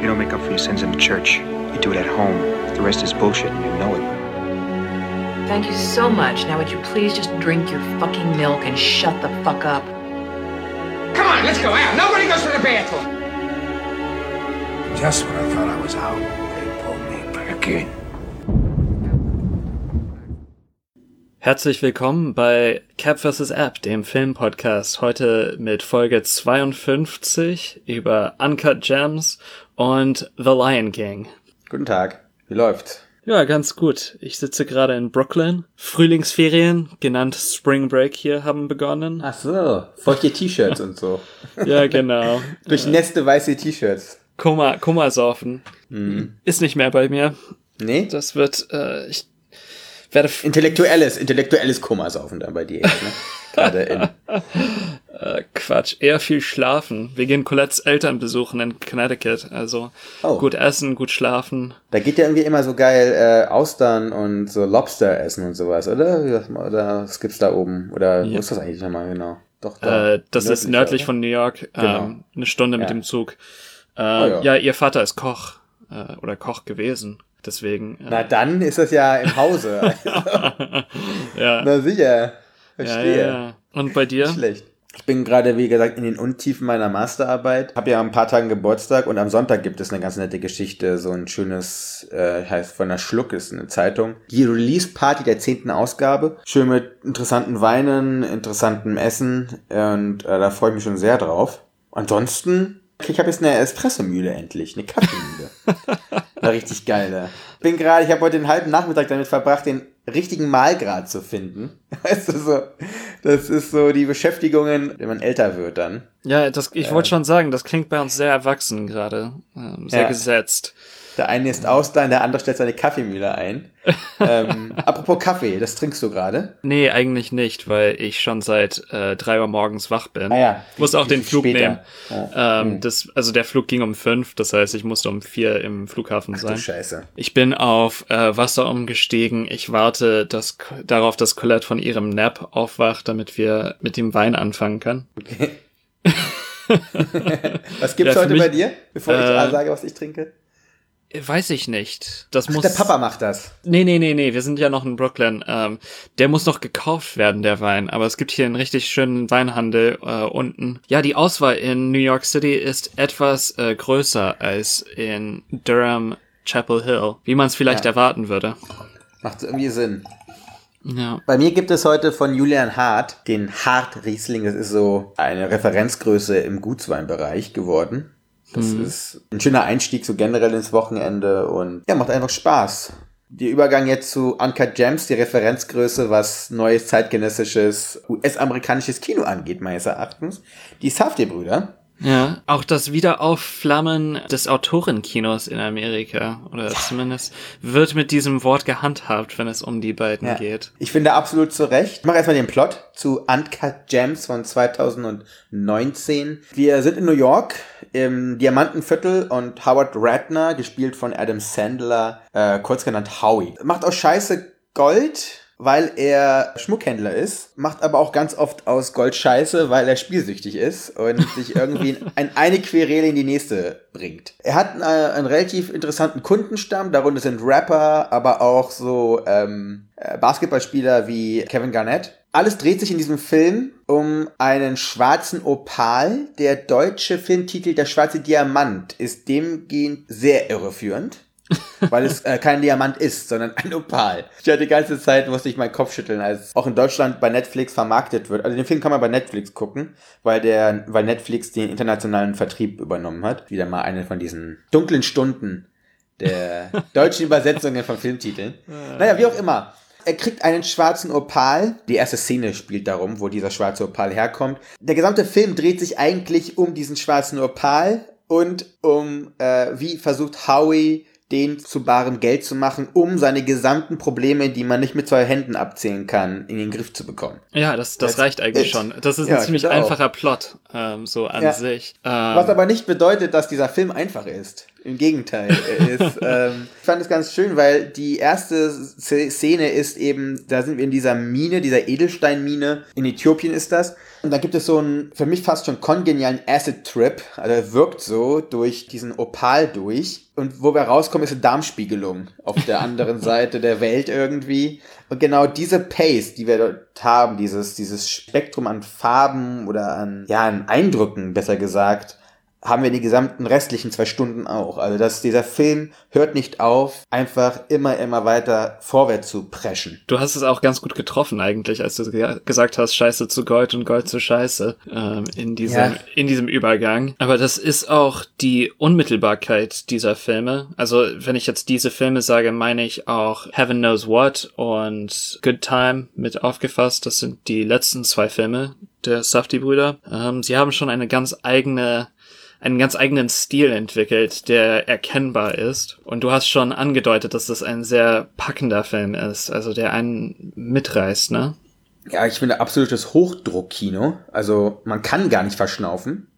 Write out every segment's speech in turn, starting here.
You don't make up for your sins in the church. You do it at home. The rest is bullshit and you know it. Thank you so much. Now would you please just drink your fucking milk and shut the fuck up? Come on, let's go out. Nobody goes to the bathroom. Just when I thought I was out, they pulled me back in. Herzlich willkommen bei Cap vs. App, dem Filmpodcast. Heute mit Folge 52 über Uncut Gems und The Lion King. Guten Tag. Wie läuft's? Ja, ganz gut. Ich sitze gerade in Brooklyn. Frühlingsferien, genannt Spring Break hier, haben begonnen. Ach so, feuchte T-Shirts und so. Ja, genau. Durchnässte weiße T-Shirts. Kummer, Kummersaufen. Ist nicht mehr bei mir. Nee? Das wird, äh, ich werde Intellektuelles, intellektuelles Kummersaufen dann bei dir jetzt, ne? Gerade in. Äh, Quatsch, eher viel schlafen. Wir gehen Colettes Eltern besuchen in Connecticut. Also Oh. gut essen, gut schlafen. Da geht ja irgendwie immer so geil äh, Austern und so Lobster essen und sowas, oder? Oder was gibt's da oben? Oder wo Ja. ist das eigentlich nochmal genau? Doch, da. Äh, das ist nördlich oder? von New York. Genau. Ähm, eine Stunde mit Ja. dem Zug. Äh, ja. ja. ihr Vater ist Koch. Äh, oder Koch gewesen. Deswegen. Äh, Na dann ist das ja im Hause. ja. Na sicher. Verstehe. ja, ja. Und bei dir? Schlecht. Ich bin gerade, wie gesagt, in den Untiefen meiner Masterarbeit. Habe ja ein paar Tagen Geburtstag und am Sonntag gibt es eine ganz nette Geschichte. So ein schönes, äh, heißt von der Schluck, ist eine Zeitung. Die Release-Party der zehnten Ausgabe. Schön mit interessanten Weinen, interessantem Essen und äh, da freue ich mich schon sehr drauf. Ansonsten, ich habe jetzt eine Espressomühle endlich, eine Kaffeemühle. War richtig geil, da. Bin gerade, ich habe heute den halben Nachmittag damit verbracht, den richtigen Mahlgrad zu finden. Weißt du, so, das ist so die Beschäftigungen, wenn man älter wird dann. Ja, das, ich wollte schon sagen, das klingt bei uns sehr erwachsen gerade. Ähm, sehr Ja. gesetzt. Der eine ist Ausland, der andere stellt seine Kaffeemühle ein. ähm, apropos Kaffee, das trinkst du gerade? Nee, eigentlich nicht, weil ich schon seit äh, drei Uhr morgens wach bin. Ah ja. Muss auch den Flug Später. nehmen. Ja. Ähm, das, also der Flug ging um fünf, das heißt, ich musste um vier im Flughafen Du sein. Scheiße. Ich bin auf äh, Wasser umgestiegen. Ich warte dass, darauf, dass Colette von ihrem Nap aufwacht, damit wir mit dem Wein anfangen können. Okay. was gibt's Ja, heute mich- bei dir, bevor ich äh, sage, was ich trinke? Weiß ich nicht. Das muss. Der Papa macht das. Nee, nee, nee, nee, wir sind ja noch in Brooklyn. Ähm, der muss noch gekauft werden, der Wein. Aber es gibt hier einen richtig schönen Weinhandel äh, unten. Ja, die Auswahl in New York City ist etwas äh, größer als in Durham, Chapel Hill, wie man es vielleicht Ja. erwarten würde. Macht irgendwie Sinn. Ja. Bei mir gibt es heute von Julian Hart den Hart Riesling. Das ist so eine Referenzgröße im Gutsweinbereich geworden. Das ist ein schöner Einstieg so generell ins Wochenende und ja, macht einfach Spaß. Der Übergang jetzt zu Uncut Gems, die Referenzgröße, was neues zeitgenössisches US-amerikanisches Kino angeht, meines Erachtens. Die Safdie-Brüder. Ja, auch das Wiederaufflammen des Autorenkinos in Amerika, oder zumindest wird mit diesem Wort gehandhabt, wenn es um die beiden Ja. geht. Ich finde absolut zu Recht. Ich mache erstmal den Plot zu Uncut Gems von 2019. Wir sind in New York im Diamantenviertel und Howard Ratner, gespielt von Adam Sandler, äh, kurz genannt Howie, macht aus Scheiße Gold, weil er Schmuckhändler ist, macht aber auch ganz oft aus Gold Scheiße, weil er spielsüchtig ist und sich irgendwie in eine Querele in die nächste bringt. Er hat äh, einen relativ interessanten Kundenstamm, darunter sind Rapper, aber auch so ähm, äh, Basketballspieler wie Kevin Garnett. Alles dreht sich in diesem Film um einen schwarzen Opal. Der deutsche Filmtitel Der schwarze Diamant ist demgehend sehr irreführend weil es äh, kein Diamant ist, sondern ein Opal. Ich hatte die ganze Zeit, musste ich meinen Kopf schütteln, als auch in Deutschland bei Netflix vermarktet wird. Also den Film kann man bei Netflix gucken, weil der, weil Netflix den internationalen Vertrieb übernommen hat. Wieder mal eine von diesen dunklen Stunden der deutschen Übersetzungen von Filmtiteln. Naja, wie auch immer. Er kriegt einen schwarzen Opal. Die erste Szene spielt darum, wo dieser schwarze Opal herkommt. Der gesamte Film dreht sich eigentlich um diesen schwarzen Opal und um, äh, wie versucht Howie den zu barem Geld zu machen, um seine gesamten Probleme, die man nicht mit zwei Händen abzählen kann, in den Griff zu bekommen. Ja, das, das reicht eigentlich it. schon. Das ist Ja, ein ziemlich einfacher Plot, ähm, so an Ja. sich. Was Ähm, aber nicht bedeutet, dass dieser Film einfach ist. Im Gegenteil. Er ist, ähm, ich fand es ganz schön, weil die erste Szene ist eben, da sind wir in dieser Mine, dieser Edelsteinmine. In Äthiopien ist das. Und da gibt es so einen, für mich fast schon kongenialen Acid-Trip. Also er wirkt so durch diesen Opal durch. Und wo wir rauskommen, ist eine Darmspiegelung auf der anderen Seite der Welt irgendwie. Und genau diese Pace, die wir dort haben, dieses, dieses Spektrum an Farben oder an, ja, an Eindrücken, besser gesagt, haben wir die gesamten restlichen zwei Stunden auch. Also dass dieser Film hört nicht auf, einfach immer, immer weiter vorwärts zu preschen. Du hast es auch ganz gut getroffen eigentlich, als du gesagt hast, Scheiße zu Gold und Gold zu Scheiße ähm, in, diesem, ja. in diesem Übergang. Aber das ist auch die Unmittelbarkeit dieser Filme. Also wenn ich jetzt diese Filme sage, meine ich auch Heaven Knows What und Good Time mit aufgefasst. Das sind die letzten zwei Filme der Safdie-Brüder. Ähm, sie haben schon eine ganz eigene einen ganz eigenen Stil entwickelt, der erkennbar ist. Und du hast schon angedeutet, dass das ein sehr packender Film ist, also der einen mitreißt, ne? Ja, ich finde absolutes Hochdruckkino. Also man kann gar nicht verschnaufen.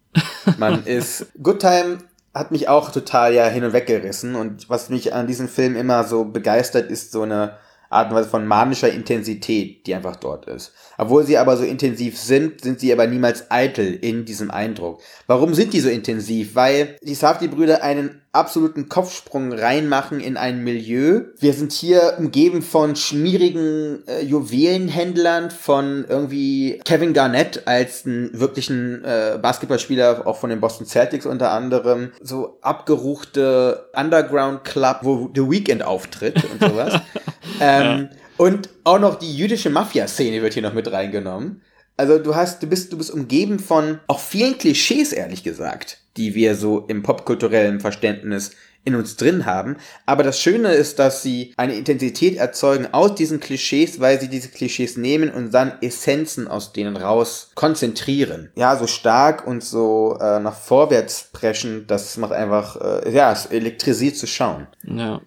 Man ist Good Time hat mich auch total ja hin und weg gerissen und was mich an diesem Film immer so begeistert ist so eine Art und Weise von manischer Intensität, die einfach dort ist. Obwohl sie aber so intensiv sind, sind sie aber niemals eitel in diesem Eindruck. Warum sind die so intensiv? Weil die Safdie-Brüder einen absoluten Kopfsprung reinmachen in ein Milieu. Wir sind hier umgeben von schmierigen äh, Juwelenhändlern, von irgendwie Kevin Garnett als einen wirklichen äh, Basketballspieler, auch von den Boston Celtics unter anderem. So abgeruchte Underground Club, wo The Weekend auftritt und sowas. ähm, ja. Und auch noch die jüdische Mafia-Szene wird hier noch mit reingenommen. Also du hast, du bist, du bist umgeben von auch vielen Klischees, ehrlich gesagt die wir so im popkulturellen Verständnis in uns drin haben. Aber das Schöne ist, dass sie eine Intensität erzeugen aus diesen Klischees, weil sie diese Klischees nehmen und dann Essenzen aus denen raus konzentrieren. Ja, so stark und so äh, nach vorwärts preschen, das macht einfach, äh, ja, es elektrisiert zu schauen. Ja.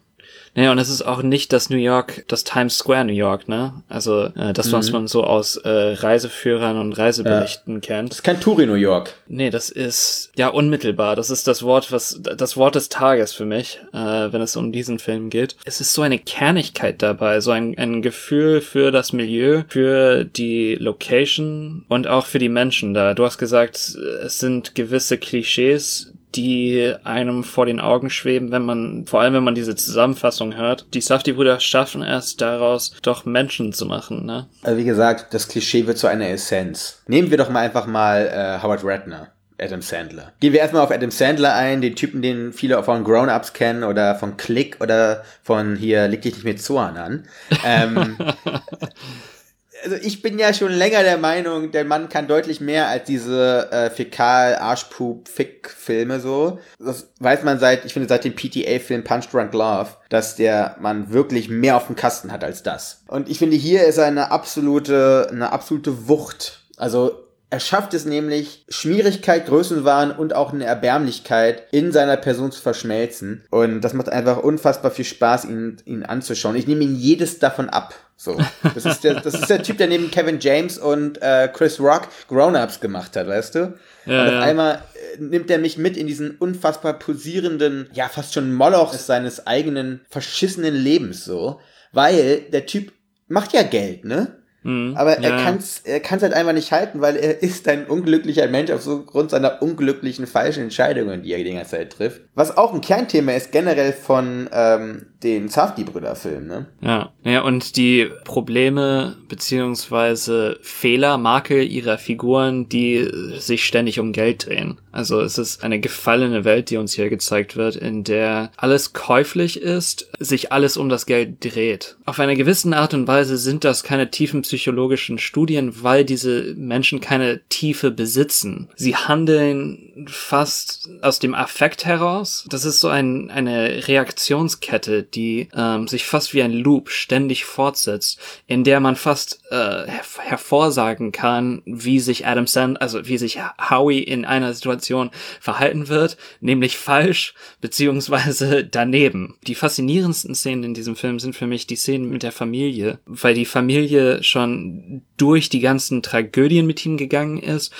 Naja, und es ist auch nicht das New York, das Times Square New York, ne? Also äh, das, was mhm. man so aus äh, Reiseführern und Reiseberichten ja. kennt. Das ist kein Touri New York. Nee, das ist ja unmittelbar. Das ist das Wort, was das Wort des Tages für mich, äh, wenn es um diesen Film geht. Es ist so eine Kernigkeit dabei, so ein, ein Gefühl für das Milieu, für die Location und auch für die Menschen da. Du hast gesagt, es sind gewisse Klischees, die einem vor den Augen schweben, wenn man, vor allem wenn man diese Zusammenfassung hört. Die Safdie-Brüder schaffen es daraus, doch Menschen zu machen, ne? Also wie gesagt, das Klischee wird zu einer Essenz. Nehmen wir doch mal einfach mal äh, Howard Ratner. Adam Sandler. Gehen wir erstmal auf Adam Sandler ein, den Typen, den viele von Grown-Ups kennen oder von Click oder von hier Leg dich nicht mit Zorn an. Ähm, also ich bin ja schon länger der Meinung, der Mann kann deutlich mehr als diese äh, fäkal arschpup fick filme so. Das weiß man seit, ich finde seit dem PTA-Film Punch Drunk Love, dass der Mann wirklich mehr auf dem Kasten hat als das. Und ich finde, hier ist er eine absolute, eine absolute Wucht. Also er schafft es nämlich, Schwierigkeit, Größenwahn und auch eine Erbärmlichkeit in seiner Person zu verschmelzen. Und das macht einfach unfassbar viel Spaß, ihn, ihn anzuschauen. Ich nehme ihn jedes davon ab. So. Das ist der, das ist der Typ, der neben Kevin James und äh, Chris Rock Grown-Ups gemacht hat, weißt du? Ja, und auf ja. einmal äh, nimmt er mich mit in diesen unfassbar posierenden, ja, fast schon Moloch seines eigenen verschissenen Lebens, so. Weil der Typ macht ja Geld, ne? Mhm, Aber er ja. kann es er kann's halt einfach nicht halten, weil er ist ein unglücklicher Mensch aufgrund seiner unglücklichen falschen Entscheidungen, die er die ganze Zeit trifft. Was auch ein Kernthema ist generell von ähm, den Safdie-Brüder-Filmen. Ne? Ja. ja, und die Probleme beziehungsweise Fehler, Makel ihrer Figuren, die sich ständig um Geld drehen. Also es ist eine gefallene Welt, die uns hier gezeigt wird, in der alles käuflich ist, sich alles um das Geld dreht. Auf eine gewisse Art und Weise sind das keine tiefen psychologischen Studien, weil diese Menschen keine Tiefe besitzen. Sie handeln fast aus dem Affekt heraus. Das ist so ein, eine Reaktionskette, die ähm, sich fast wie ein Loop ständig fortsetzt, in der man fast äh, her hervorsagen kann, wie sich Adam Sand, also wie sich Howie in einer Situation verhalten wird, nämlich falsch beziehungsweise daneben. Die faszinierendsten Szenen in diesem Film sind für mich die Szenen mit der Familie, weil die Familie schon durch die ganzen Tragödien mit ihm gegangen ist,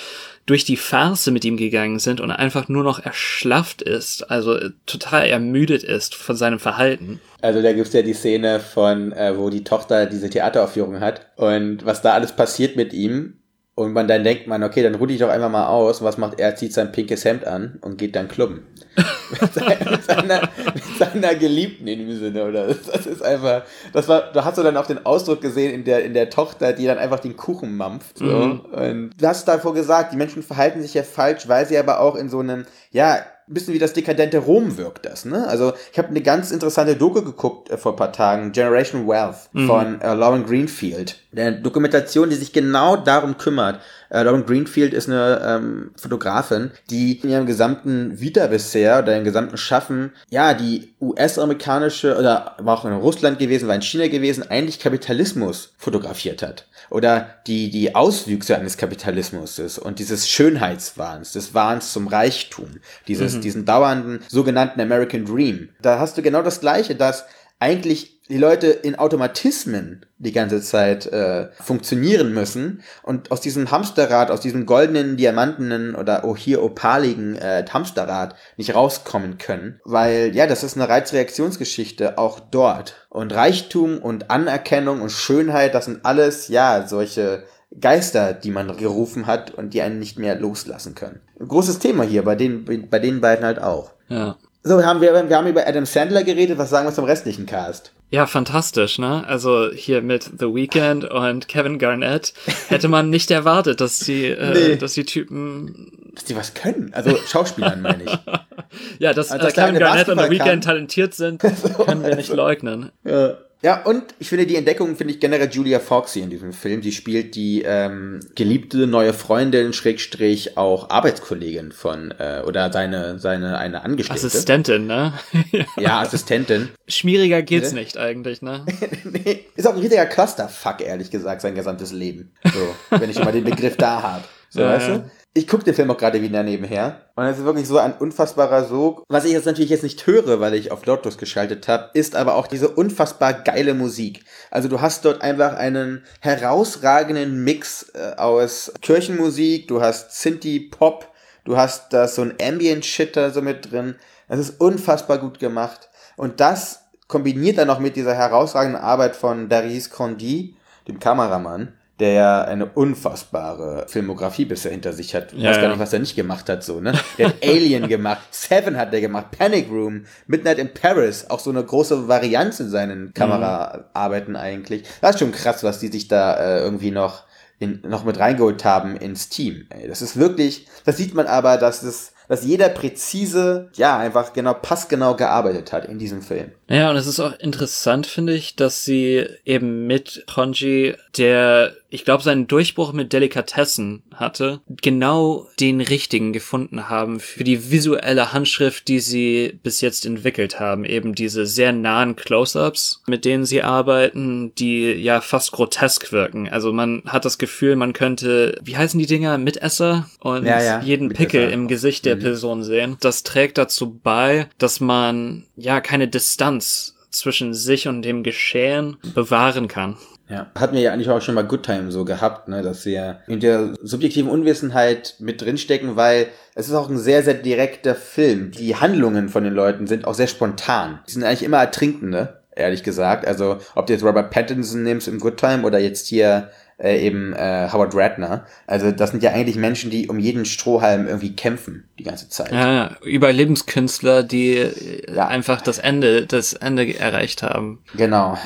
durch die Farce mit ihm gegangen sind und einfach nur noch erschlafft ist, also total ermüdet ist von seinem Verhalten. Also da gibt's ja die Szene von, äh, wo die Tochter diese Theateraufführung hat und was da alles passiert mit ihm. Und man dann denkt man, okay, dann ruh dich doch einfach mal aus. Und was macht er? Zieht sein pinkes Hemd an und geht dann klubben. mit, seiner, mit, seiner, mit seiner Geliebten in dem Sinne, oder? Das ist einfach, das war, da hast du dann auch den Ausdruck gesehen in der, in der Tochter, die dann einfach den Kuchen mampft, so. Mhm. Und du hast davor gesagt, die Menschen verhalten sich ja falsch, weil sie aber auch in so einem, ja, ein bisschen wie das dekadente Rom wirkt das, ne? Also ich habe eine ganz interessante Doku geguckt äh, vor ein paar Tagen, Generation Wealth von äh, Lauren Greenfield. Eine Dokumentation, die sich genau darum kümmert. Äh, Lauren Greenfield ist eine ähm, Fotografin, die in ihrem gesamten Vita bisher oder im gesamten Schaffen, ja, die US-amerikanische oder war auch in Russland gewesen, war in China gewesen, eigentlich Kapitalismus fotografiert hat. Oder die, die Auswüchse eines Kapitalismus ist und dieses Schönheitswahns, des Wahns zum Reichtum, dieses, diesen dauernden sogenannten American Dream. Da hast du genau das Gleiche, dass eigentlich die Leute in Automatismen die ganze Zeit äh, funktionieren müssen und aus diesem Hamsterrad, aus diesem goldenen, diamantenen oder oh hier opaligen äh, Hamsterrad nicht rauskommen können, weil ja, das ist eine Reizreaktionsgeschichte auch dort und Reichtum und Anerkennung und Schönheit, das sind alles ja solche Geister, die man gerufen hat und die einen nicht mehr loslassen können. Großes Thema hier bei den bei den beiden halt auch. Ja. So, wir haben, wir, wir haben über Adam Sandler geredet. Was sagen wir zum restlichen Cast? Ja, fantastisch, ne? Also hier mit The Weeknd und Kevin Garnett hätte man nicht erwartet, dass die, äh, Nee. dass die Typen, Dass die was können. Also Schauspielern meine ich. ja, dass Also, äh, dass Kevin Garnett und The. Weeknd talentiert sind, können wir nicht leugnen. Ja. Ja, und ich finde die Entdeckung, finde ich generell Julia Foxy in diesem Film. Die spielt die ähm, geliebte neue Freundin, Schrägstrich auch Arbeitskollegin von, äh, oder seine, seine, eine Angestellte. Assistentin, ne? Ja, Assistentin. Schwieriger geht's Ne? nicht eigentlich, ne? nee, ist auch ein riesiger Clusterfuck, ehrlich gesagt, sein gesamtes Leben. So, wenn ich mal den Begriff da habe. So, Ja, weißt ja. Ich gucke den Film auch gerade wieder nebenher. Und es ist wirklich so ein unfassbarer Sog. Was ich jetzt natürlich jetzt nicht höre, weil ich auf Lotus geschaltet habe, ist aber auch diese unfassbar geile Musik. Also du hast dort einfach einen herausragenden Mix äh, aus Kirchenmusik, du hast Synthie-Pop, du hast da so ein Ambient-Shitter so mit drin. Das ist unfassbar gut gemacht. Und das kombiniert dann noch mit dieser herausragenden Arbeit von Darius Condi, dem Kameramann, der ja eine unfassbare Filmografie bisher hinter sich hat. Ich Ja, weiß gar nicht, was er nicht gemacht hat, so, ne? Der hat Alien gemacht, Seven hat er gemacht, Panic Room, Midnight in Paris, auch so eine große Varianz in seinen Kameraarbeiten eigentlich. Das ist schon krass, was die sich da äh, irgendwie noch in, noch mit reingeholt haben ins Team. Ey, das ist wirklich, das sieht man aber, dass es, dass jeder präzise, ja, einfach genau, passgenau gearbeitet hat in diesem Film. Ja, und es ist auch interessant, finde ich, dass sie eben mit Honji, der, ich glaube, seinen Durchbruch mit Delikatessen hatte, genau den richtigen gefunden haben für die visuelle Handschrift, die sie bis jetzt entwickelt haben. Eben diese sehr nahen Close-ups, mit denen sie arbeiten, die ja fast grotesk wirken. Also man hat das Gefühl, man könnte, wie heißen die Dinger, Mitesser und Ja, ja, jeden Mitesser. Pickel im Gesicht der Person sehen. Das trägt dazu bei, dass man ja keine Distanz zwischen sich und dem Geschehen bewahren kann. Ja. Hatten wir ja eigentlich auch schon mal Good Time so gehabt, ne, dass wir in der subjektiven Unwissenheit mit drinstecken, weil es ist auch ein sehr, sehr direkter Film. Die Handlungen von den Leuten sind auch sehr spontan. Die sind eigentlich immer Ertrinkende, ehrlich gesagt. Also, ob du jetzt Robert Pattinson nimmst im Good Time oder jetzt hier äh, eben äh, Howard Ratner. Also, das sind ja eigentlich Menschen, die um jeden Strohhalm irgendwie kämpfen, die ganze Zeit. Ja, ja, Überlebenskünstler, die äh, Ja. einfach das Ende, das Ende erreicht haben. Genau.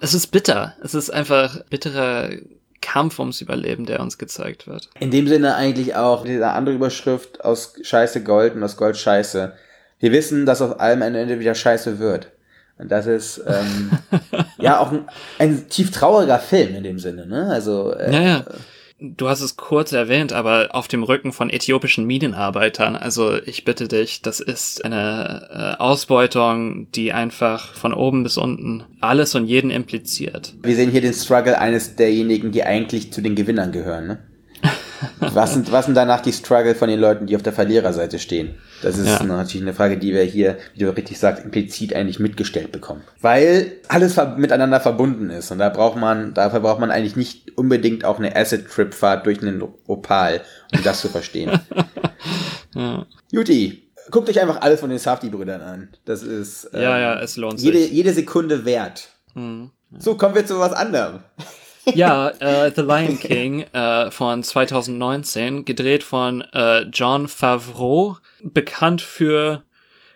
Es ist bitter. Es ist einfach bitterer Kampf ums Überleben, der uns gezeigt wird. In dem Sinne eigentlich auch diese andere Überschrift aus Scheiße Gold und aus Gold Scheiße. Wir wissen, dass auf allem am Ende wieder Scheiße wird. Und das ist ähm, ja auch ein, ein tief trauriger Film in dem Sinne, ne? Also äh, Ja, ja. Du hast es kurz erwähnt, aber auf dem Rücken von äthiopischen Minenarbeitern. Also ich bitte dich, das ist eine äh, Ausbeutung, die einfach von oben bis unten alles und jeden impliziert. wir sehen hier den Struggle eines derjenigen, die eigentlich zu den Gewinnern gehören, ne? Was, sind, was sind danach die Struggle von den Leuten, die auf der Verliererseite stehen? Das ist Ja. natürlich eine Frage, die wir hier, wie du richtig sagst, implizit eigentlich mitgestellt bekommen. Weil alles ver miteinander verbunden ist und da braucht man, dafür braucht man eigentlich nicht unbedingt auch eine Acid-Trip-Fahrt durch einen Opal, um das zu verstehen. Ja. Juti, guckt euch einfach alles von den Safdie-Brüdern an. Das ist ähm, Ja, ja, es lohnt jede, sich. jede Sekunde wert. So, kommen wir zu was anderem. Ja, äh, The Lion King äh, von 2019, gedreht von äh, John Favreau, bekannt für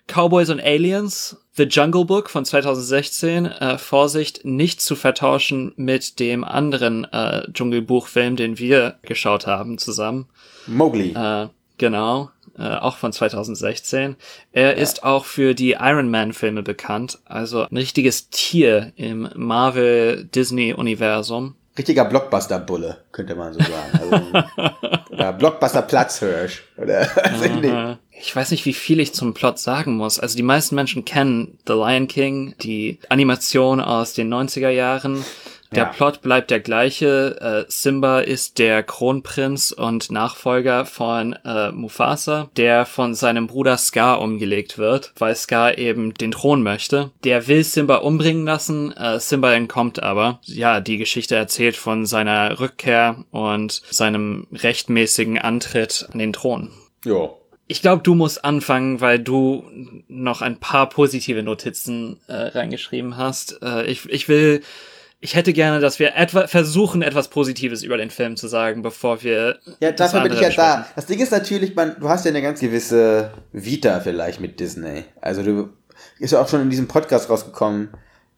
Cowboys und Aliens, The Jungle Book von 2016, äh, Vorsicht, nicht zu vertauschen mit dem anderen äh, Dschungelbuchfilm, den wir geschaut haben zusammen. Mowgli. Äh, genau, äh, auch von 2016. Er ist auch für die Iron Man Filme bekannt, also ein richtiges Tier im Marvel-Disney-Universum. Richtiger Blockbuster-Bulle, könnte man so sagen. Also, oder Blockbuster-Platzhirsch. Oder Ich weiß nicht, wie viel ich zum Plot sagen muss. Also die meisten Menschen kennen The Lion King, die Animation aus den 90er Jahren. Der Ja. Plot bleibt der gleiche. Äh, Simba ist der Kronprinz und Nachfolger von äh, Mufasa, der von seinem Bruder Scar umgelegt wird, weil Scar eben den Thron möchte. Der will Simba umbringen lassen, äh, Simba entkommt aber. Ja, die Geschichte erzählt von seiner Rückkehr und seinem rechtmäßigen Antritt an den Thron. Jo. Ich glaube, du musst anfangen, weil du noch ein paar positive Notizen äh, reingeschrieben hast. Äh, ich, ich will, ich hätte gerne, dass wir etwa versuchen, etwas Positives über den Film zu sagen, bevor wir. Ja, das dafür bin ich ja da. besprechen. Das Ding ist natürlich, man, du hast ja eine ganz gewisse Vita vielleicht mit Disney. Also du ist ja auch schon in diesem Podcast rausgekommen.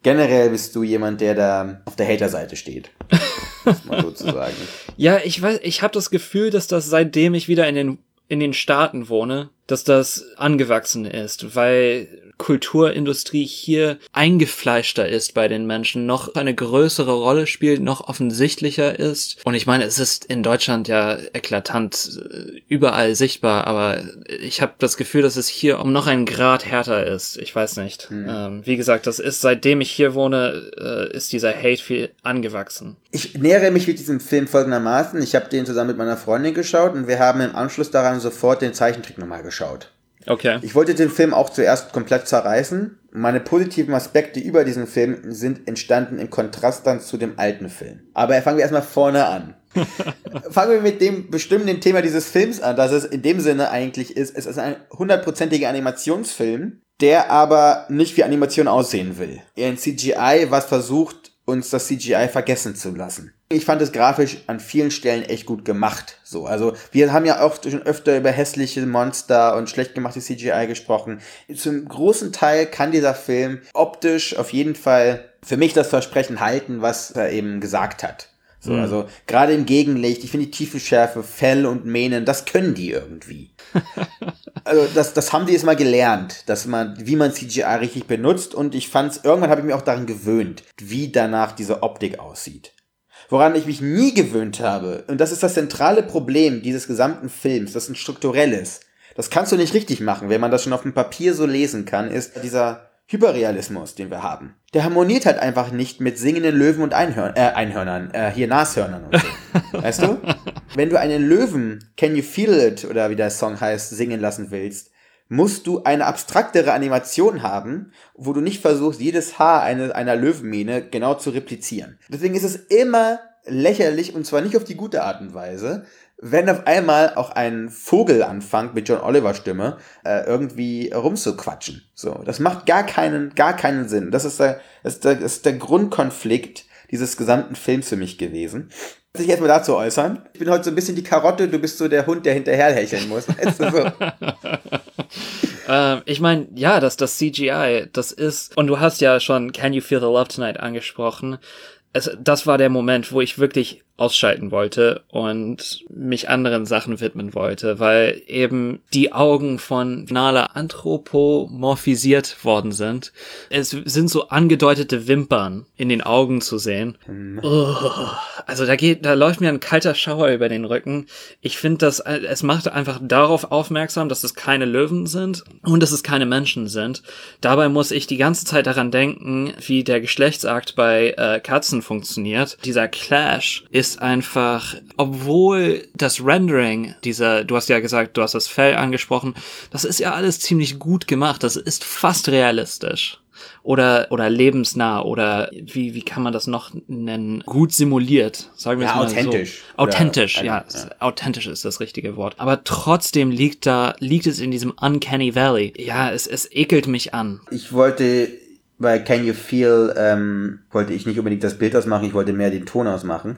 Generell bist du jemand, der da auf der Hater-Seite steht. Muss man sozusagen. Ja, ich weiß, ich habe das Gefühl, dass das seitdem ich wieder in den in den Staaten wohne, dass das angewachsen ist, weil Kulturindustrie hier eingefleischter ist bei den Menschen, noch eine größere Rolle spielt, noch offensichtlicher ist. Und ich meine, es ist in Deutschland ja eklatant äh, überall sichtbar, aber ich habe das Gefühl, dass es hier um noch einen Grad härter ist. Ich weiß nicht. Ähm, wie gesagt, das ist seitdem ich hier wohne, äh, ist dieser Hate viel angewachsen. Ich nähere mich mit diesem Film folgendermaßen. Ich habe den zusammen mit meiner Freundin geschaut und wir haben im Anschluss daran sofort den Zeichentrick nochmal geschaut. Okay. Ich wollte den Film auch zuerst komplett zerreißen. Meine positiven Aspekte über diesen Film sind entstanden im Kontrast dann zu dem alten Film. Aber fangen wir erstmal vorne an. fangen wir mit dem bestimmenden Thema dieses Films an, dass es in dem Sinne eigentlich ist, es ist ein hundertprozentiger Animationsfilm, der aber nicht wie Animation aussehen will. Er in CGI was versucht, uns das CGI vergessen zu lassen. Ich fand es grafisch an vielen Stellen echt gut gemacht. So, also wir haben ja oft schon öfter über hässliche Monster und schlecht gemachte CGI gesprochen. Zum großen Teil kann dieser Film optisch auf jeden Fall für mich das Versprechen halten, was er eben gesagt hat. So, also gerade im Gegenlicht, ich finde die Tiefenschärfe, Fell und Mähnen, das können die irgendwie. also das, das haben die jetzt mal gelernt, dass man, wie man CGI richtig benutzt und ich fand's, irgendwann habe ich mich auch daran gewöhnt, wie danach diese Optik aussieht. Woran ich mich nie gewöhnt habe, und das ist das zentrale Problem dieses gesamten Films, das ist ein strukturelles. Das kannst du nicht richtig machen, wenn man das schon auf dem Papier so lesen kann, ist dieser Hyperrealismus, den wir haben. Der harmoniert halt einfach nicht mit singenden Löwen und Einhörn, äh, Einhörnern, äh, hier Nashörnern und so. weißt du? Wenn du einen Löwen, Can You Feel It, oder wie der Song heißt, singen lassen willst, musst du eine abstraktere Animation haben, wo du nicht versuchst, jedes Haar eine, einer Löwenmähne genau zu replizieren. Deswegen ist es immer lächerlich, und zwar nicht auf die gute Art und Weise, wenn auf einmal auch ein Vogel anfängt, mit John Oliver Stimme, äh, irgendwie rumzuquatschen. So, das macht gar keinen, gar keinen Sinn. Das ist der, das ist der, das ist der Grundkonflikt dieses gesamten Films für mich gewesen. Sich erstmal dazu äußern. Ich bin heute so ein bisschen die Karotte, du bist so der Hund, der hinterher hecheln muss. Weißt du, so. Ähm, ich meine, ja, dass das CGI, das ist, und du hast ja schon Can You Feel the Love Tonight angesprochen. Es, das war der Moment, wo ich wirklich ausschalten wollte und mich anderen Sachen widmen wollte, weil eben die Augen von Nala anthropomorphisiert worden sind. Es sind so angedeutete Wimpern in den Augen zu sehen. Oh, also da geht, da läuft mir ein kalter Schauer über den Rücken. Ich finde das, es macht einfach darauf aufmerksam, dass es keine Löwen sind und dass es keine Menschen sind. Dabei muss ich die ganze Zeit daran denken, wie der Geschlechtsakt bei äh, Katzen funktioniert. Dieser Clash ist ist einfach, obwohl das Rendering dieser, du hast ja gesagt, du hast das Fell angesprochen, das ist ja alles ziemlich gut gemacht. Das ist fast realistisch oder oder lebensnah oder wie wie kann man das noch nennen gut simuliert sagen wir Ja, es mal authentisch. so authentisch Oder- ja, ja. authentisch ist das richtige Wort aber trotzdem liegt da liegt es in diesem uncanny valley ja es es ekelt mich an Ich wollte bei Can You Feel, ähm, wollte ich nicht unbedingt das Bild ausmachen, ich wollte mehr den Ton ausmachen.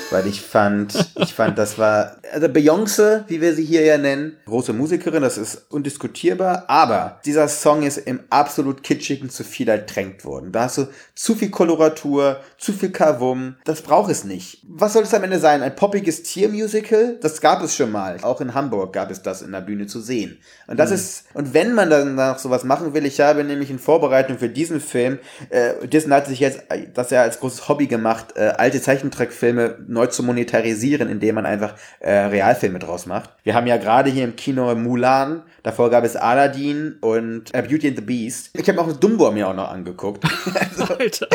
Weil ich fand, ich fand, das war, also Beyoncé, wie wir sie hier ja nennen, große Musikerin, das ist undiskutierbar, aber dieser Song ist im absolut kitschigen zu viel ertränkt worden. Da hast du zu viel Koloratur, zu viel Kavum, das braucht es nicht. Was soll es am Ende sein? Ein poppiges Tiermusical? Das gab es schon mal. Auch in Hamburg gab es das in der Bühne zu sehen. Und das ist, und wenn man dann noch sowas machen will, ich habe nämlich in Vorbereitung für diesen Film, äh, Disney hat sich jetzt äh, das ja als großes Hobby gemacht, äh, alte Zeichentrickfilme neu zu monetarisieren, indem man einfach äh, Realfilme draus macht. Wir haben ja gerade hier im Kino Mulan, davor gab es Aladdin und äh, Beauty and the Beast. Ich habe auch Dumbo mir auch noch angeguckt. also, Alter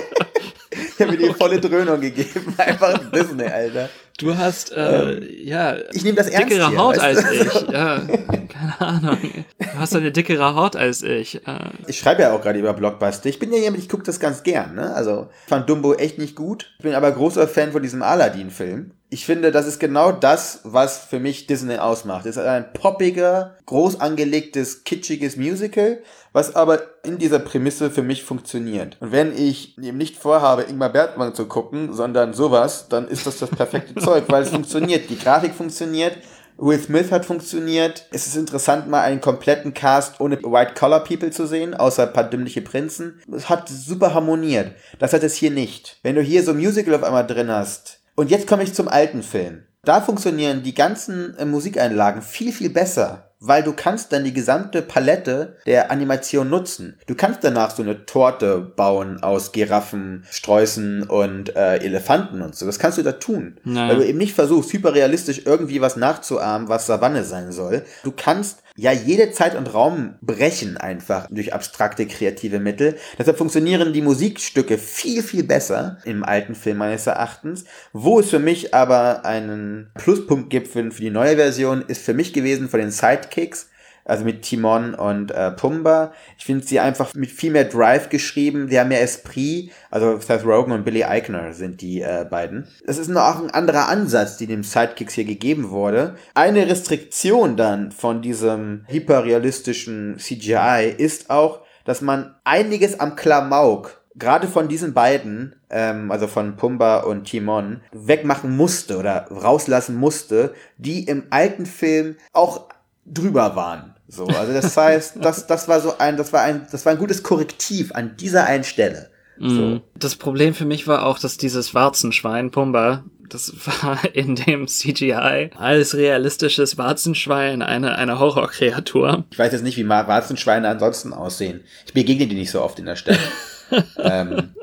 ich habe mir die volle Dröhnung gegeben. Einfach Disney, Alter. du hast äh, ja Ich nehme das ernst dickere hier, Haut weißt als du? ich ja Ahnung du hast eine dickere Haut als ich äh, Ich schreibe ja auch gerade über Blockbuster. Ich bin ja jemand, ich gucke das ganz gern. Ne? Also ich fand Dumbo echt nicht gut. Ich bin aber großer Fan von diesem Aladdin-Film. Ich finde, das ist genau das, was für mich Disney ausmacht. Es ist ein poppiger, groß angelegtes, kitschiges Musical, was aber in dieser Prämisse für mich funktioniert. Und wenn ich eben nicht vorhabe, Ingmar Bergmann zu gucken, sondern sowas, dann ist das das perfekte Zeug, weil es funktioniert. Die Grafik funktioniert, Will Smith hat funktioniert. Es ist interessant, mal einen kompletten Cast ohne White-Collar-People zu sehen, außer ein paar dümmliche Prinzen. Es hat super harmoniert. Das hat es hier nicht. Wenn du hier so ein Musical auf einmal drin hast. Und jetzt komme ich zum alten Film. Da funktionieren die ganzen äh, Musikeinlagen viel, viel besser. Weil du kannst dann die gesamte Palette der Animation nutzen. Du kannst danach so eine Torte bauen aus Giraffen, Sträußen und äh, Elefanten und so. Das kannst du da tun. Naja. Weil du eben nicht versuchst, hyperrealistisch irgendwie was nachzuahmen, was Savanne sein soll. Du kannst ja jede Zeit und Raum brechen einfach durch abstrakte kreative Mittel. Deshalb funktionieren die Musikstücke viel, viel besser im alten Film meines Erachtens. Wo es für mich aber einen Pluspunkt gibt für, für die neue Version, ist für mich gewesen von den Sidekicks. Also mit Timon und äh, Pumba. Ich finde sie einfach mit viel mehr Drive geschrieben. Die haben mehr Esprit. Also Seth Rogen und Billy Eichner sind die äh, beiden. Das ist noch auch ein anderer Ansatz, die dem Sidekicks hier gegeben wurde. Eine Restriktion dann von diesem hyperrealistischen CGI ist auch, dass man einiges am Klamauk gerade von diesen beiden, ähm, also von Pumba und Timon, wegmachen musste oder rauslassen musste, die im alten Film auch drüber waren. So, also das heißt, das, das war so ein, das war ein, das war ein gutes Korrektiv an dieser einen Stelle. So. Das Problem für mich war auch, dass dieses Warzenschwein Pumba, das war in dem CGI als realistisches Warzenschwein eine, eine Horrorkreatur. Ich weiß jetzt nicht, wie Warzenschweine ansonsten aussehen. Ich begegne die nicht so oft in der Stadt. ähm,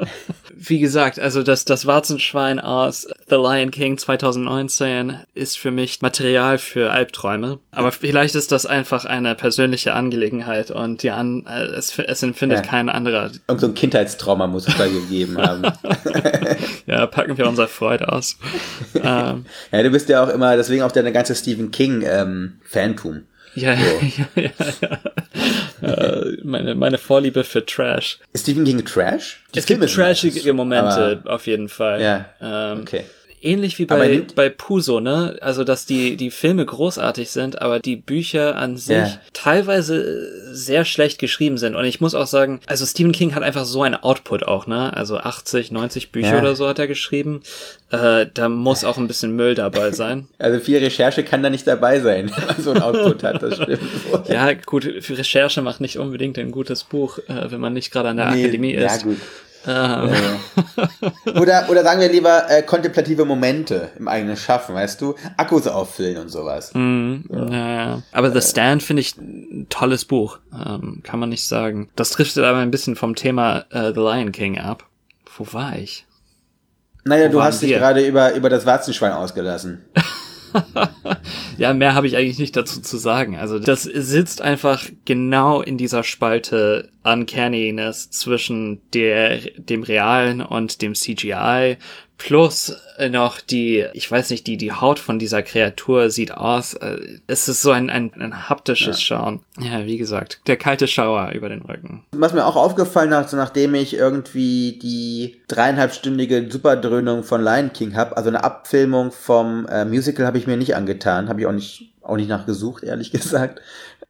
Wie gesagt, also das, das Warzenschwein aus The Lion King 2019 ist für mich Material für Albträume. Aber vielleicht ist das einfach eine persönliche Angelegenheit und die an, äh, es, es empfindet Ja. kein anderer. irgend so ein Kindheitstrauma muss es da gegeben haben. Ja, packen wir unsere Freude aus. ähm, Ja, du bist ja auch immer, deswegen auch deine ganze Stephen King ähm, Fantum. Ja, ja, ja, ja. Äh, meine, meine Vorliebe für Trash. Ist Stephen King Trash? Die es gibt Filme sind trashige Momente, auf jeden Fall. Ja, Ähm, okay. Ähnlich wie bei, bei Puso, ne? Also, dass die, die Filme großartig sind, aber die Bücher an sich Ja. teilweise sehr schlecht geschrieben sind. Und ich muss auch sagen, also Stephen King hat einfach so einen Output auch, ne? Also 80, 90 Bücher Ja. oder so hat er geschrieben. Äh, da muss auch ein bisschen Müll dabei sein. Also viel Recherche kann da nicht dabei sein, wenn man so ein Output hat, das stimmt. Ja, gut, für Recherche macht nicht unbedingt ein gutes Buch, äh, wenn man nicht gerade an der Nee, Akademie Ja, ist. gut. Ähm, Oder, oder sagen wir lieber äh, kontemplative Momente im eigenen Schaffen, weißt du? Akkus auffüllen und sowas. Mhm. Ja. ja. Aber The Stand finde ich ein tolles Buch. Ähm, kann man nicht sagen. Das driftet aber ein bisschen vom Thema äh, The Lion King ab. Wo war ich? Naja, Wo du hast dich wir? gerade über, über das Warzenschwein ausgelassen. Ja, mehr habe ich eigentlich nicht dazu zu sagen. Also das sitzt einfach genau in dieser Spalte Uncanniness zwischen der, dem Realen und dem CGI Plus noch die, ich weiß nicht, die, die Haut von dieser Kreatur sieht aus. Äh, es ist so ein, ein, ein haptisches Schauen. Ja, wie gesagt, der kalte Schauer über den Rücken. Was mir auch aufgefallen hat, so nachdem ich irgendwie die dreieinhalbstündige Superdröhnung von Lion King habe, also eine Abfilmung vom äh, Musical habe ich mir nicht angetan, habe ich auch nicht auch nicht nachgesucht, ehrlich gesagt,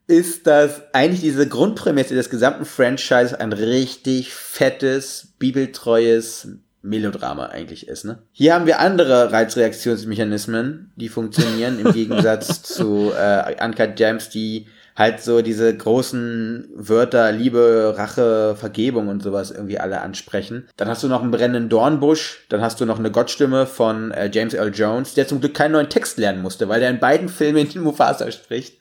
ist, dass eigentlich diese Grundprämisse des gesamten Franchise ein richtig fettes, bibeltreues Melodrama eigentlich ist. Ne? Hier haben wir andere Reizreaktionsmechanismen, die funktionieren im Gegensatz zu äh, Uncut Gems, die halt so diese großen Wörter Liebe, Rache, Vergebung und sowas irgendwie alle ansprechen. Dann hast du noch einen brennenden Dornbusch, dann hast du noch eine Gottstimme von äh, James Earl Jones, der zum Glück keinen neuen Text lernen musste, weil der in beiden Filmen in Mufasa spricht.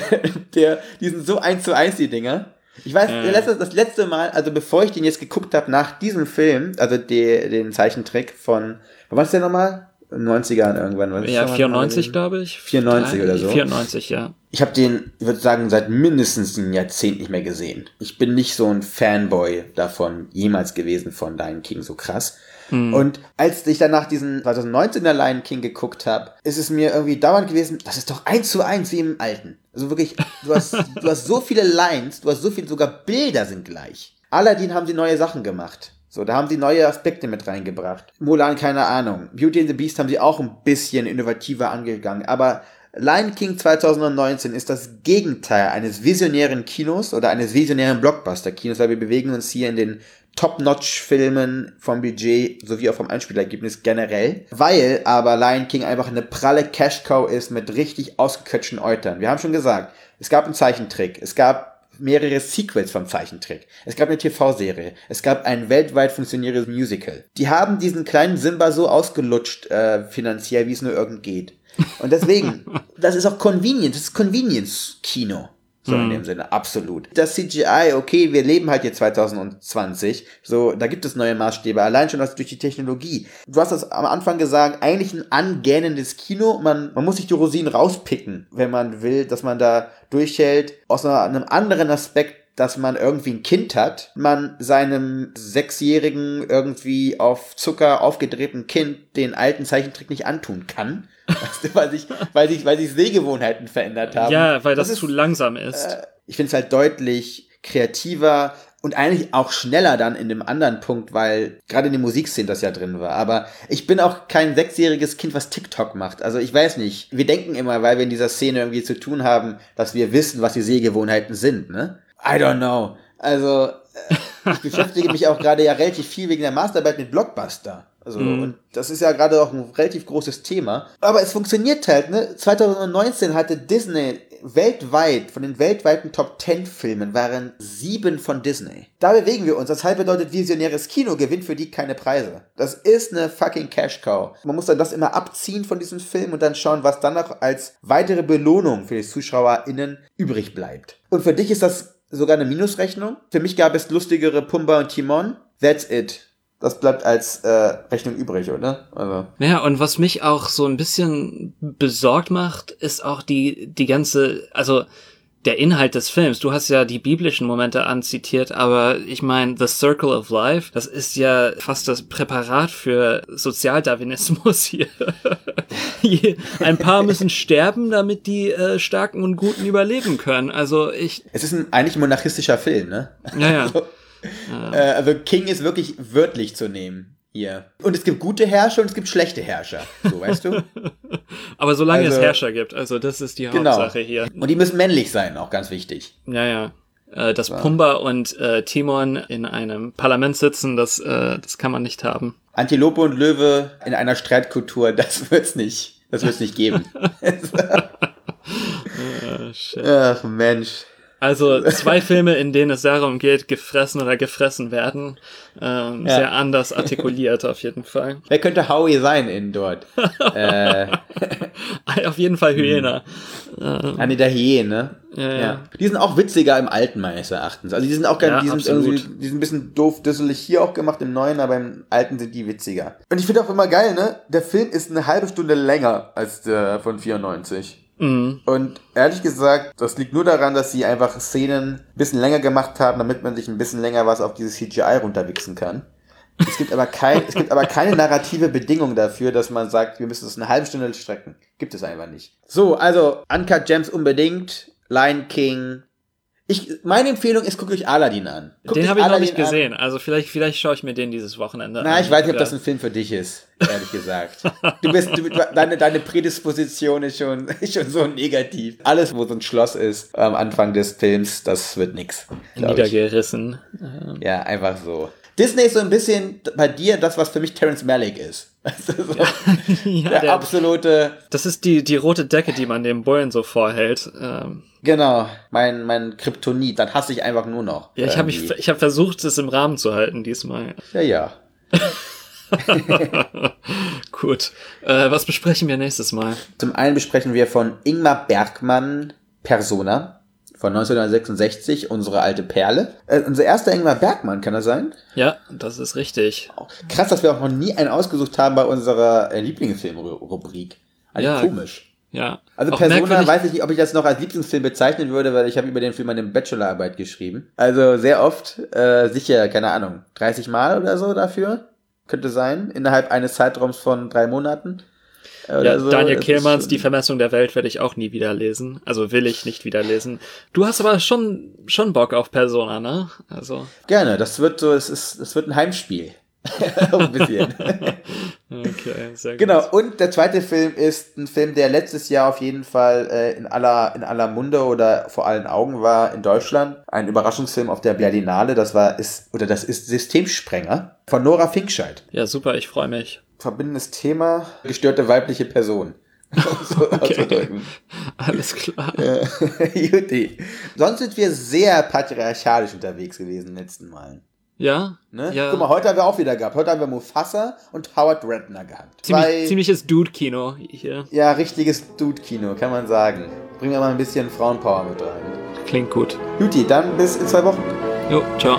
der, die sind so eins zu eins, die Dinger. Ich weiß, Äh. letzte, das letzte Mal, also bevor ich den jetzt geguckt habe, nach diesem Film, also die, den Zeichentrick von, wann war das denn nochmal? In den 90ern irgendwann. Was Ja, das nochmal 94, gewesen? glaube ich. 94 oder so. 94, ja. Ich habe den, ich würde sagen, seit mindestens einem Jahrzehnt nicht mehr gesehen. Ich bin nicht so ein Fanboy davon jemals gewesen von Lion King, so krass. Und als ich dann nach diesen 2019er Lion King geguckt habe, ist es mir irgendwie dauernd gewesen, das ist doch eins zu eins wie im alten. Also wirklich, du hast, du hast so viele Lines, du hast so viel, sogar Bilder sind gleich. Aladdin haben sie neue Sachen gemacht. So, da haben sie neue Aspekte mit reingebracht. Mulan, keine Ahnung. Beauty and the Beast haben sie auch ein bisschen innovativer angegangen. Aber Lion King 2019 ist das Gegenteil eines visionären Kinos oder eines visionären Blockbuster-Kinos, weil wir bewegen uns hier in den Top-Notch-Filmen vom Budget sowie auch vom Einspielergebnis generell, weil aber Lion King einfach eine pralle Cash-Cow ist mit richtig ausgequetschten Eutern. Wir haben schon gesagt, es gab einen Zeichentrick, es gab mehrere Sequels vom Zeichentrick. Es gab eine TV-Serie. Es gab ein weltweit funktionierendes Musical. Die haben diesen kleinen Simba so ausgelutscht äh, finanziell, wie es nur irgend geht. Und deswegen, das ist auch Convenience, das ist Convenience-Kino. So in dem Sinne, absolut. Das CGI, okay, wir leben halt hier 2020. So, da gibt es neue Maßstäbe. Allein schon durch die Technologie. Du hast das am Anfang gesagt, eigentlich ein angähnendes Kino. Man, man muss sich die Rosinen rauspicken, wenn man will, dass man da durchhält. Aus einer, einem anderen Aspekt, dass man irgendwie ein Kind hat, man seinem sechsjährigen, irgendwie auf Zucker aufgedrehten Kind den alten Zeichentrick nicht antun kann. Weil sich, weil sich, weil sich Sehgewohnheiten verändert haben. Ja, weil das, ist, zu langsam ist. ich finde es halt deutlich kreativer und eigentlich auch schneller dann in dem anderen Punkt, weil gerade in der Musikszene das ja drin war. Aber ich bin auch kein sechsjähriges Kind, was TikTok macht. Also ich weiß nicht. Wir denken immer, weil wir in dieser Szene irgendwie zu tun haben, dass wir wissen, was die Sehgewohnheiten sind, ne? I don't know. Also äh, ich beschäftige mich auch gerade ja relativ viel wegen der Masterarbeit mit Blockbuster. Also, und das ist ja gerade auch ein relativ großes Thema. Aber es funktioniert halt, ne? 2019 hatte Disney weltweit, von den weltweiten Top 10 Filmen waren sieben von Disney. Da bewegen wir uns. Das halt bedeutet, visionäres Kino gewinnt für die keine Preise. Das ist eine fucking Cash Cow. Man muss dann das immer abziehen von diesem Film und dann schauen, was dann noch als weitere Belohnung für die ZuschauerInnen übrig bleibt. Und für dich ist das sogar eine Minusrechnung. Für mich gab es lustigere Pumba und Timon. That's it. Das bleibt als äh, Rechnung übrig, oder? Also. Ja, und was mich auch so ein bisschen besorgt macht, ist auch die, die ganze, also der Inhalt des Films. Du hast ja die biblischen Momente anzitiert, aber ich meine, The Circle of Life, das ist ja fast das Präparat für Sozialdarwinismus hier. Ein paar müssen sterben, damit die äh, Starken und Guten überleben können. Also ich, Es ist ein eigentlich monarchistischer Film, ne? ja, ja. Äh, also King ist wirklich wörtlich zu nehmen hier. Und es gibt gute Herrscher und es gibt schlechte Herrscher. So, weißt du? Aber solange es Also- Herrscher gibt, also das ist die Genau. Hauptsache hier. Und die müssen männlich sein, auch ganz wichtig. Ja, ja. Äh, dass Pumba und äh, Timon in einem Parlament sitzen, das, äh, das kann man nicht haben. Antilope und Löwe in einer Streitkultur, das wird's nicht. Das wird's nicht geben. Shit. Ach Mensch. Also zwei Filme, in denen es darum geht, gefressen oder gefressen werden. Ähm, Ja. Sehr anders artikuliert auf jeden Fall. Wer könnte Howie sein in dort? äh, auf jeden Fall Hyäne. Anne der Hyäne. Ja, ja. Ja. Die sind auch witziger im alten meines Erachtens. Also die sind auch ganz, die sind absolut. irgendwie, die sind ein bisschen doof, düsselig hier auch gemacht im neuen, aber im alten sind die witziger. Und ich finde auch immer geil, ne? Der Film ist eine halbe Stunde länger als der von 94. Mhm. Und ehrlich gesagt, das liegt nur daran, dass sie einfach Szenen ein bisschen länger gemacht haben, damit man sich ein bisschen länger was auf dieses CGI runterwichsen kann. Es gibt aber kein, es gibt aber keine narrative Bedingung dafür, dass man sagt, wir müssen es eine halbe Stunde strecken. Gibt es einfach nicht. So, also Uncut Gems unbedingt, Lion King. Ich, meine Empfehlung ist, guckt euch Aladdin an. Guckt den habe ich noch nicht gesehen. Also vielleicht, vielleicht schaue ich mir den dieses Wochenende Na, an. ich weiß nicht, ob das ein Film für dich ist, ehrlich gesagt. Du bist, du, deine, deine Prädisposition ist schon, ist schon so negativ. Alles, wo so ein Schloss ist am Anfang des Films, das wird nix. glaub ich. niedergerissen. Ja, einfach so. Disney ist so ein bisschen bei dir das, was für mich Terrence Malick ist. Also so ja, der der, absolute, das ist die, die rote Decke, die man dem Bullen so vorhält. Ähm, genau, mein, mein Kryptonit. Dann hasse ich einfach nur noch. ja, ich habe ich habe versucht, es im Rahmen zu halten diesmal. Ja, ja. Gut. Äh, was besprechen wir nächstes Mal? Zum einen besprechen wir von Ingmar Bergmann Persona von 1966, unsere alte Perle. Äh, unser erster Ingmar Bergmann, kann das sein? Ja, das ist richtig. Krass, dass wir auch noch nie einen ausgesucht haben bei unserer äh, Lieblingsfilm-Rubrik. Also Ja. komisch. Ja. Also Auch Persona weiß ich nicht, ob ich das noch als Lieblingsfilm bezeichnen würde, weil ich habe über den Film eine Bachelorarbeit geschrieben. Also sehr oft, äh, sicher, keine Ahnung, 30 Mal oder so dafür. Könnte sein, innerhalb eines Zeitraums von drei Monaten. Ja, so. Daniel Kehlmanns Die Vermessung der Welt werde ich auch nie wieder lesen. Also will ich nicht wieder lesen. Du hast aber schon, schon Bock auf Persona, ne? Also, Gerne, das wird so, es ist, es wird ein Heimspiel. ein bisschen. okay, sehr gut. Genau, und der zweite Film ist ein Film, der letztes Jahr auf jeden Fall äh, in, aller, in aller Munde oder vor allen Augen war in Deutschland. Ein Überraschungsfilm auf der Berlinale, das war, ist, oder das ist Systemsprenger von Nora Finkscheid. Ja, super, ich freue mich. Verbindendes Thema, gestörte weibliche Person. So auszudrücken. Alles klar. Juti. Sonst sind wir sehr patriarchalisch unterwegs gewesen in den letzten Malen. Ja? Ne? Ja. Guck mal, heute haben wir auch wieder gehabt. Heute haben wir Mufasa und Howard Redknapp gehabt. Ziemlich, ziemliches Dude-Kino hier. Ja, richtiges Dude-Kino, kann man sagen. Bringen wir mal ein bisschen Frauenpower mit rein. Klingt gut. Juti, dann bis in zwei Wochen. Jo, ciao.